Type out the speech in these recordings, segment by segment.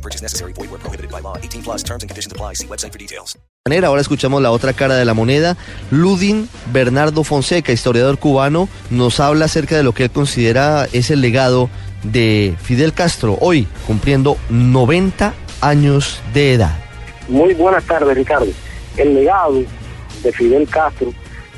No purchase necessary. Void where prohibited by law. 18 plus terms and conditions apply. See website for details. Ahora escuchamos la otra cara de la moneda. Ludin Bernardo Fonseca, historiador cubano, nos habla acerca de lo que él considera es el legado de Fidel Castro, hoy cumpliendo 90 años de edad. Muy buenas tardes, Ricardo. El legado de Fidel Castro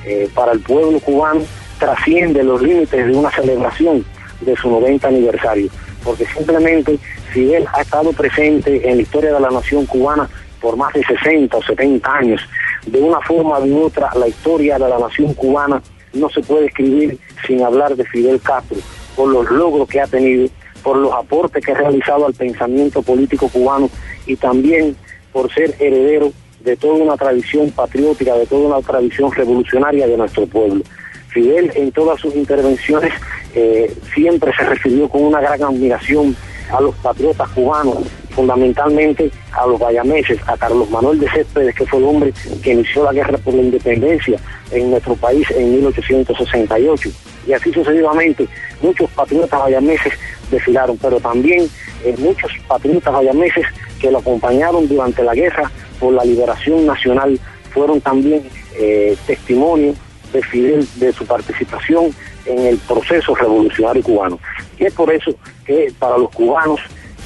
eh, para el pueblo cubano trasciende los límites de una celebración de su 90 aniversario, porque simplemente Fidel ha estado presente en la historia de la nación cubana por más de 60 o 70 años. De una forma u otra, la historia de la nación cubana no se puede escribir sin hablar de Fidel Castro, por los logros que ha tenido, por los aportes que ha realizado al pensamiento político cubano y también por ser heredero de toda una tradición patriótica, de toda una tradición revolucionaria de nuestro pueblo. Fidel en todas sus intervenciones eh, siempre se refirió con una gran admiración a los patriotas cubanos, fundamentalmente a los bayameses, a Carlos Manuel de Céspedes, que fue el hombre que inició la guerra por la independencia en nuestro país en 1868. Y así sucesivamente, muchos patriotas bayameses desfilaron, pero también eh, muchos patriotas bayameses que lo acompañaron durante la guerra por la liberación nacional fueron también eh, testimonio de Fidel de su participación en el proceso revolucionario cubano. Y es por eso que para los cubanos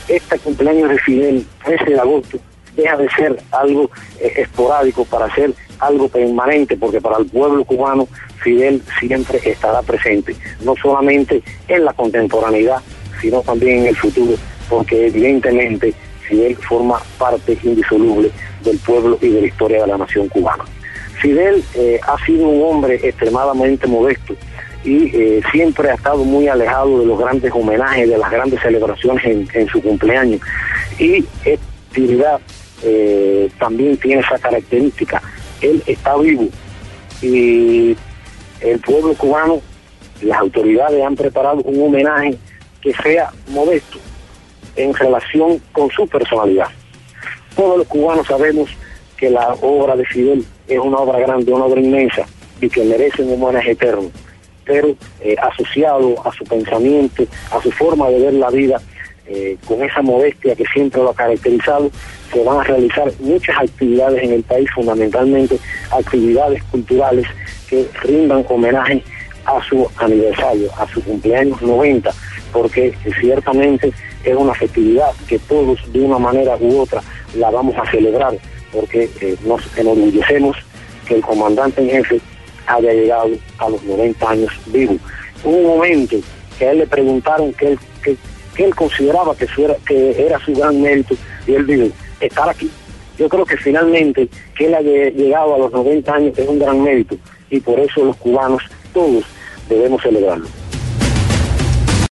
este cumpleaños de Fidel, 13 de agosto, deja de ser algo eh, esporádico para ser algo permanente, porque para el pueblo cubano Fidel siempre estará presente, no solamente en la contemporaneidad, sino también en el futuro, porque evidentemente Fidel forma parte indisoluble del pueblo y de la historia de la nación cubana. Fidel eh, ha sido un hombre extremadamente modesto y eh, siempre ha estado muy alejado de los grandes homenajes, de las grandes celebraciones en, su cumpleaños. Y esta actividad eh, también tiene esa característica. Él está vivo y el pueblo cubano, las autoridades han preparado un homenaje que sea modesto en relación con su personalidad. Todos los cubanos sabemos que la obra de Fidel es una obra grande, una obra inmensa y que merece un homenaje eterno, pero eh, asociado a su pensamiento, a su forma de ver la vida, eh, con esa modestia que siempre lo ha caracterizado, se van a realizar muchas actividades en el país, fundamentalmente actividades culturales que rindan homenaje a su aniversario, a su cumpleaños 90, porque ciertamente es una festividad que todos de una manera u otra la vamos a celebrar, porque eh, nos enorgullecemos que el comandante en jefe haya llegado a los 90 años vivo. Un momento que a él le preguntaron que, él consideraba que, era, que era su gran mérito y él dijo, estar aquí. Yo creo que finalmente que él haya llegado a los 90 años es un gran mérito y por eso los cubanos todos debemos celebrarlo.